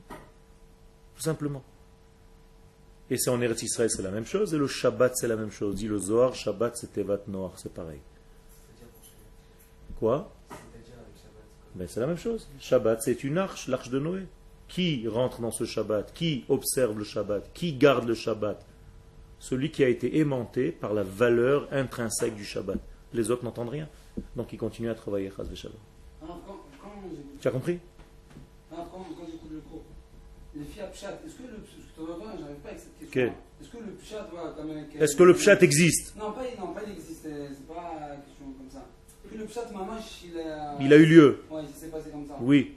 Tout simplement. Et c'est en Eretz Israël, c'est la même chose. Et le Shabbat, c'est la même chose. Dit le Zohar, Shabbat, c'est Tevat Noach. C'est pareil. Quoi? Ben, C'est la même chose. Shabbat, c'est une arche, l'arche de Noé. Qui rentre dans ce Shabbat? Qui observe le Shabbat? Qui garde le Shabbat? Celui qui a été aimanté par la valeur intrinsèque du Shabbat. Les autres n'entendent rien. Donc ils continuent à travailler. Chaz v'shalom. Alors, quand, quand j'écoute- Tu as compris? Alors, quand, quand j'écoute le cours, les filles à Pshat, est-ce que le. Parce que de temps en temps, j'arrive pas avec cette question. Quel Est-ce que le Pshat va quand même. avec- Est-ce que le Pshat existe? Non, pas, non, pas il existe, euh, c'est pas une question comme ça. Est-ce que le Pshat, Mamash, il a. Il a eu lieu. Ouais, il s'est passé comme ça. Oui.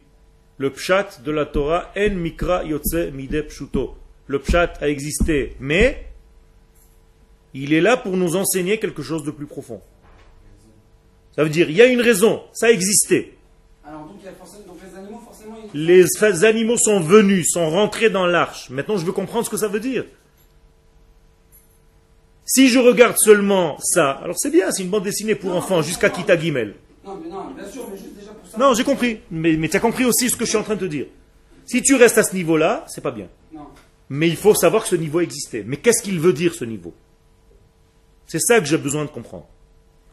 Le Pshat de la Torah, En Mikra Yotze Mide Pshuto. Le Pshat a existé, mais il est là pour nous enseigner quelque chose de plus profond. Ça veut dire, il y a une raison, ça a existé. Alors, donc, il y a forcément, donc les animaux, forcément, ils. Les animaux sont venus, sont rentrés dans l'arche. Maintenant, je veux comprendre ce que ça veut dire. Si je regarde seulement ça, alors c'est bien, c'est une bande dessinée pour Non, enfants jusqu'à. Kita Gimel. Non, mais non, bien sûr, mais juste déjà pour ça. Non, j'ai compris. Mais, mais tu as compris aussi ce que je suis en train de te dire. Si tu restes à ce niveau-là, c'est pas bien. Non. Mais il faut savoir que ce niveau existait. Mais qu'est-ce qu'il veut dire ce niveau? C'est ça que j'ai besoin de comprendre.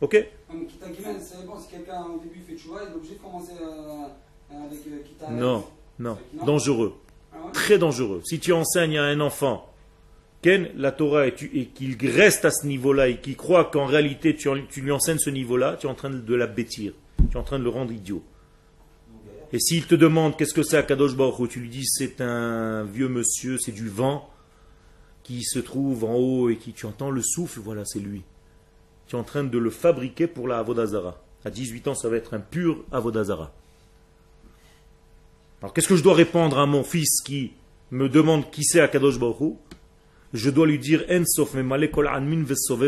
Ok Comme Kita Gimel, c'est bon, si quelqu'un au début fait Chouva, il est obligé de commencer avec euh, Kita. Non, non. Dangereux. Ah ouais? Très dangereux. Si tu enseignes à un enfant Ken, la Torah, et, et qu'il reste à ce niveau-là et qu'il croit qu'en réalité tu, lui enseignes ce niveau-là, tu es en train de la bêtir. Tu es en train de le rendre idiot. Et s'il te demande qu'est-ce que c'est à Kadosh Baruch tu lui dis c'est un vieux monsieur, c'est du vent qui se trouve en haut et qui tu entends le souffle, voilà, c'est lui. Tu es en train de le fabriquer pour la Avodazara. À 18 ans, ça va être un pur Avodazara. Alors qu'est-ce que je dois répondre à mon fils qui me demande qui c'est à Kadosh Baruch Je dois lui dire En sof memale kol almin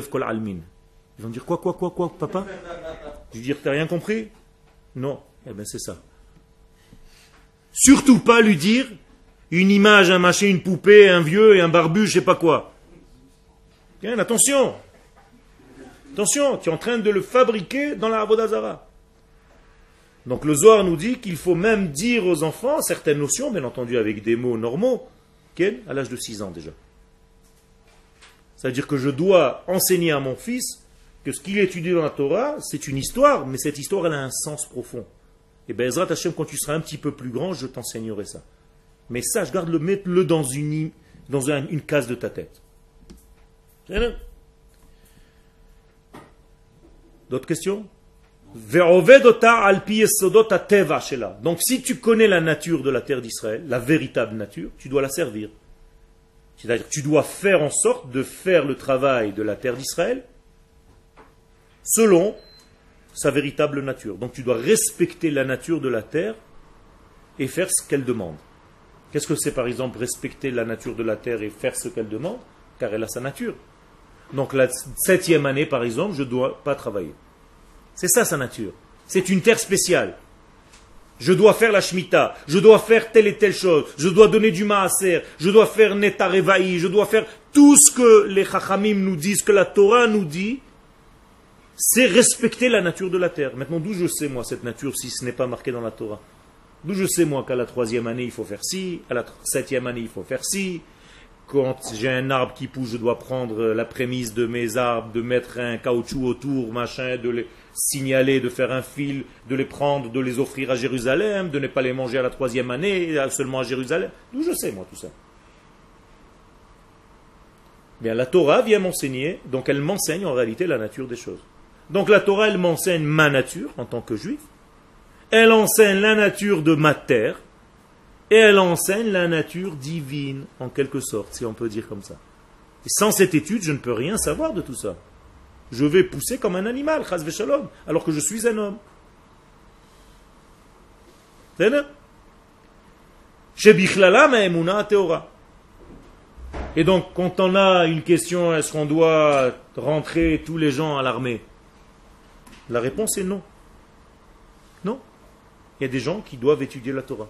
kol almin. Ils vont dire quoi, quoi, quoi, quoi, papa? Je lui dire t'as rien compris? Non. Eh bien c'est ça. Surtout pas lui dire une image, un machin, une poupée, un vieux et un barbu, je sais pas quoi. Bien, attention. Attention, tu es en train de le fabriquer dans la Avodazara. Donc le Zohar nous dit qu'il faut même dire aux enfants certaines notions, bien entendu avec des mots normaux, à l'âge de 6 ans déjà. C'est-à-dire que je dois enseigner à mon fils que ce qu'il étudie dans la Torah, c'est une histoire, mais cette histoire, elle a un sens profond. Et bien, Ezrat Hashem, quand tu seras un petit peu plus grand, je t'enseignerai ça. Mais ça, je garde le, mets-le dans une, dans un- une case de ta tête. C'est là. D'autres questions? Donc si tu connais la nature de la terre d'Israël, la véritable nature, tu dois la servir. C'est-à-dire tu dois faire en sorte de faire le travail de la terre d'Israël selon sa véritable nature. Donc tu dois respecter la nature de la terre et faire ce qu'elle demande. Qu'est-ce que c'est par exemple respecter la nature de la terre et faire ce qu'elle demande? Car elle a sa nature. Donc la septième année par exemple, je ne dois pas travailler. C'est ça sa nature. C'est une terre spéciale. Je dois faire la Shemitah, je dois faire telle et telle chose, je dois donner du maaser, je dois faire netarevaï, je dois faire tout ce que les chachamim nous disent, que la Torah nous dit, c'est respecter la nature de la terre. Maintenant, d'où je sais, moi, cette nature, si ce n'est pas marqué dans la Torah? D'où je sais moi qu'à la troisième année il faut faire ci, à la septième année il faut faire ci? Quand j'ai un arbre qui pousse, je dois prendre la prémisse de mes arbres, de mettre un caoutchouc autour, machin, de les signaler, de faire un fil, de les prendre, de les offrir à Jérusalem, de ne pas les manger à la troisième année, seulement à Jérusalem. D'où je sais moi tout ça. Bien, la Torah vient m'enseigner, donc elle m'enseigne en réalité la nature des choses. Donc la Torah, elle m'enseigne ma nature en tant que juif, elle enseigne la nature de ma terre, et elle enseigne la nature divine, en quelque sorte, si on peut dire comme ça. Et sans cette étude, je ne peux rien savoir de tout ça. Je vais pousser comme un animal, alors que je suis un homme. C'est. Et donc, quand on a une question, est-ce qu'on doit rentrer tous les gens à l'armée? La réponse est non. Non. Il y a des gens qui doivent étudier la Torah.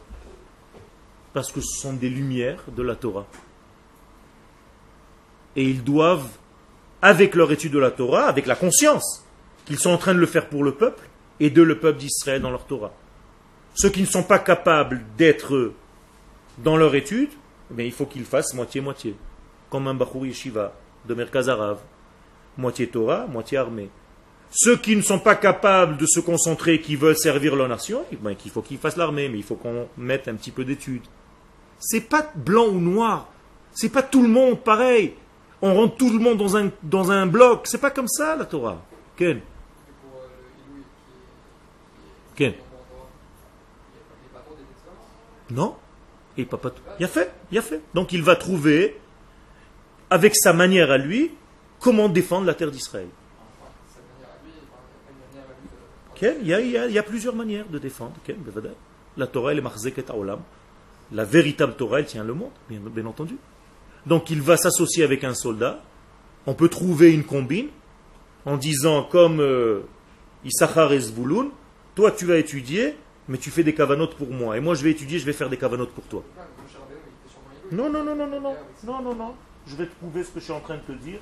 Parce que ce sont des lumières de la Torah. Et ils doivent, avec leur étude de la Torah, avec la conscience qu'ils sont en train de le faire pour le peuple, aider le peuple d'Israël dans leur Torah. Ceux qui ne sont pas capables d'être dans leur étude, eh il faut qu'ils fassent moitié-moitié. Comme un Bachour Yeshiva de Merkaz Arav. Moitié Torah, moitié armée. Ceux qui ne sont pas capables de se concentrer, qui veulent servir leur nation, eh ben, il faut qu'ils fassent l'armée, mais il faut qu'on mette un petit peu d'études. C'est pas blanc ou noir. C'est pas tout le monde pareil. On rentre tout le monde dans un, dans un bloc. C'est pas comme ça la Torah. Ken. Ken. Non. Et pas tout. Il a fait, il a fait. Donc il va trouver, avec sa manière à lui, comment défendre la terre d'Israël. Il y a, il y a- il y a plusieurs manières de défendre. La Torah, elle est marzeket haolam. La véritable Torah, elle tient le monde, bien, entendu. Donc il va s'associer avec un soldat. On peut trouver une combine en disant, comme euh, Issachar et toi tu vas étudier, mais tu fais des cavanotes pour moi. Et moi je vais étudier, je vais faire des cavanotes pour toi. Non, non, non, non, non, non, non, non, non. Je vais trouver ce que je suis en train de te dire.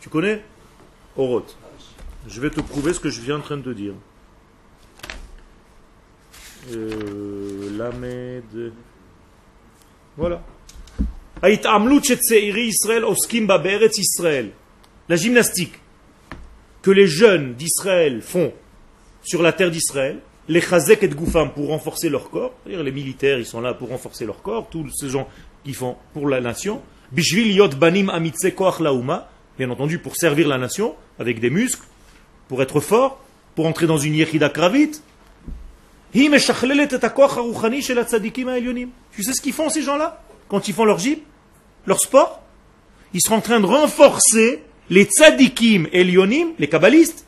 Tu connais? Oroth. Je vais te prouver ce que je viens en train de te dire. Euh, voilà. La gymnastique que les jeunes d'Israël font sur la terre d'Israël, les chazek et goufam pour renforcer leur corps, les militaires ils sont là pour renforcer leur corps, tous ces gens qui font pour la nation, banim bien entendu pour servir la nation avec des muscles, pour être fort, pour entrer dans une yechida kravit, היא משכללת את הכוח הרוחני של הצדיקים העליונים. Tu sais ce qu'ils font ces gens-là quand ils font leur gym, leur sport Ils sont en train de renforcer les tzadikim elionim, les kabbalistes,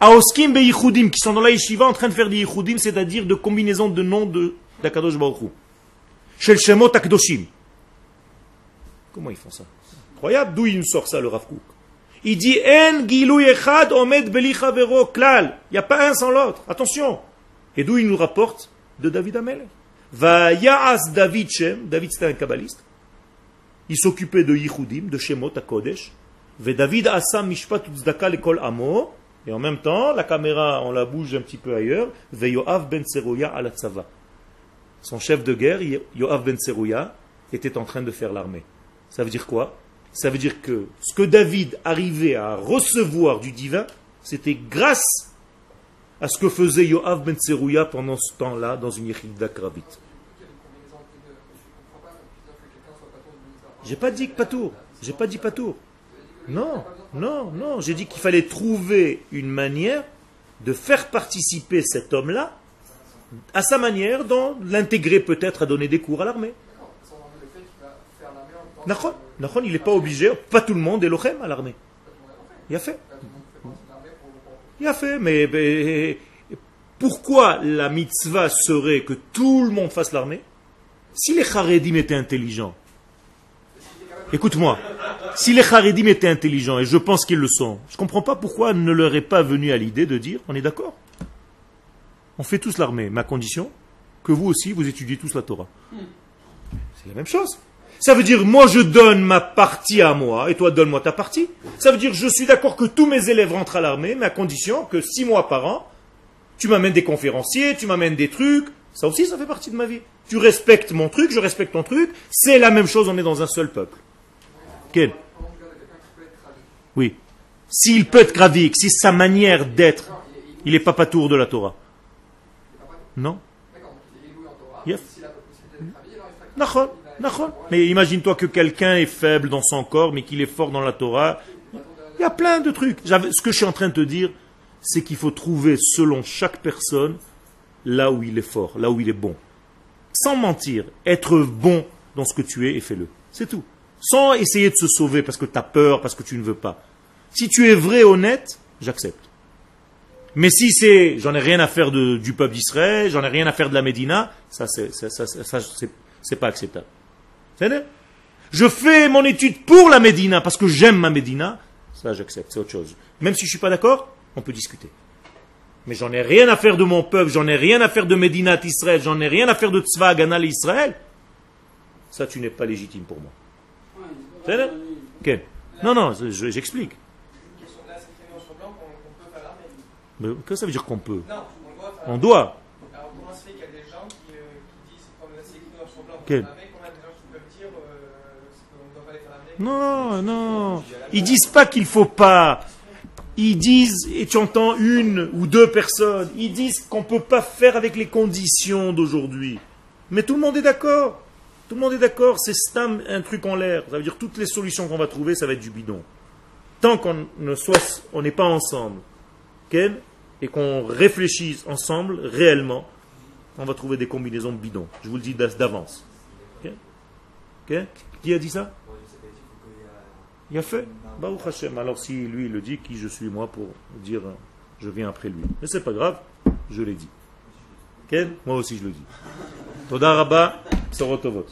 Aoskim beyichudim, qui sont dans la yeshiva en train de faire des yichudim, c'est-à-dire de combinaisons de noms de d'Akadosh Baruch Hu. Shel Shemot Akdoshim. Comment ils font ça Incroyable, d'où il nous sort ça le Rav Kook Il dit En gilou echad omed beli chavero klal. Il n'y a pas un sans l'autre. Attention. et d'où il nous rapporte De David Amelech. Va ya'as David Shem, David c'était un kabbaliste. Il s'occupait de yichudim, de Shemot Akodesh. Ve David asa mishpat uzdaka lekol amo. Et en même temps, la caméra, on la bouge un petit peu ailleurs. Ve Yoav ben Serouya à la. Son chef de guerre, Yoav ben Serouya, était en train de faire l'armée. Ça veut dire quoi? Ça veut dire que ce que David arrivait à recevoir du divin, c'était grâce à ce que faisait Yoav ben Serouya pendant ce temps-là dans une Yechida Kravit. J'ai pas dit que Patour. J'ai pas dit Patour. Non, non, non. J'ai dit qu'il fallait trouver une manière de faire participer cet homme-là à sa manière, dans l'intégrer peut-être à donner des cours à l'armée. Nachon, il n'est pas obligé, pas tout le monde est lochem à l'armée. Il a fait. Il a fait, mais, mais pourquoi la mitzvah serait que tout le monde fasse l'armée? Si les Haredim étaient intelligents, écoute-moi, si les Haredim étaient intelligents, et je pense qu'ils le sont, je ne comprends pas pourquoi ne leur est pas venu à l'idée de dire, on est d'accord, on fait tous l'armée, mais à condition que vous aussi, vous étudiez tous la Torah. C'est la même chose. Ça veut dire, moi je donne ma partie à moi, et toi donne-moi ta partie. Ça veut dire, je suis d'accord que tous mes élèves rentrent à l'armée, mais à condition que six mois par an, Tu m'amènes des conférenciers, tu m'amènes des trucs. Ça aussi, ça fait partie de ma vie. Tu respectes mon truc, je respecte ton truc. C'est la même chose, on est dans un seul peuple. Quel Oui. S'il peut être gravik, si sa manière d'être, il est- il est- il n'est pas patour de la Torah. Non. Yes. Mais imagine-toi que quelqu'un est faible dans son corps, mais qu'il est fort dans la Torah. Il y a plein de trucs. Ce que je suis en train de te dire, c'est qu'il faut trouver selon chaque personne là où il est fort, là où il est bon. Sans mentir, être bon dans ce que tu es et fais-le. C'est tout. Sans essayer de se sauver parce que tu as peur, parce que tu ne veux pas. Si tu es vrai, honnête, j'accepte. Mais si c'est j'en ai rien à faire du peuple d'Israël, j'en ai rien à faire de la Médina, ça ça, c'est pas acceptable. Je fais mon étude pour la Médina parce que j'aime ma Médina, ça j'accepte, c'est autre chose. Même si je suis pas d'accord, on peut discuter. Mais j'en ai rien à faire de mon peuple, j'en ai rien à faire de Médina Israël, j'en ai rien à faire de Tzva Haganah Israël. Ça tu n'es pas légitime pour moi. Ok. Non non, je- j'explique. Mais Qu'est-ce que ça veut dire qu'on peut? Non, on doit faire On doit. Alors comment se fait qu'il y a des gens qui, euh, qui disent, comme là c'est écrit noir sur blanc Quel fait l'armée, comment il y a des gens qui peuvent dire euh, c'est qu'on ne doit pas aller faire l'armée Non, non. Ils disent pas qu'il faut pas. Ils disent, et tu entends une ou deux personnes, ils disent qu'on ne peut pas faire avec les conditions d'aujourd'hui. Mais tout le monde est d'accord. Tout le monde est d'accord, c'est stam un truc en l'air. Ça veut dire toutes les solutions qu'on va trouver, ça va être du bidon. Tant qu'on ne soit, on n'est pas ensemble, Ken, et qu'on réfléchisse ensemble réellement, on va trouver des combinaisons bidons. Je vous le dis d'avance. Qui a dit ça? Il a fait. Baruch Hashem. Alors si lui le dit, qui je suis moi pour dire je viens après lui? Mais c'est pas grave, je l'ai dit. Moi aussi je le dis. Toda Rabba, Sorotovot.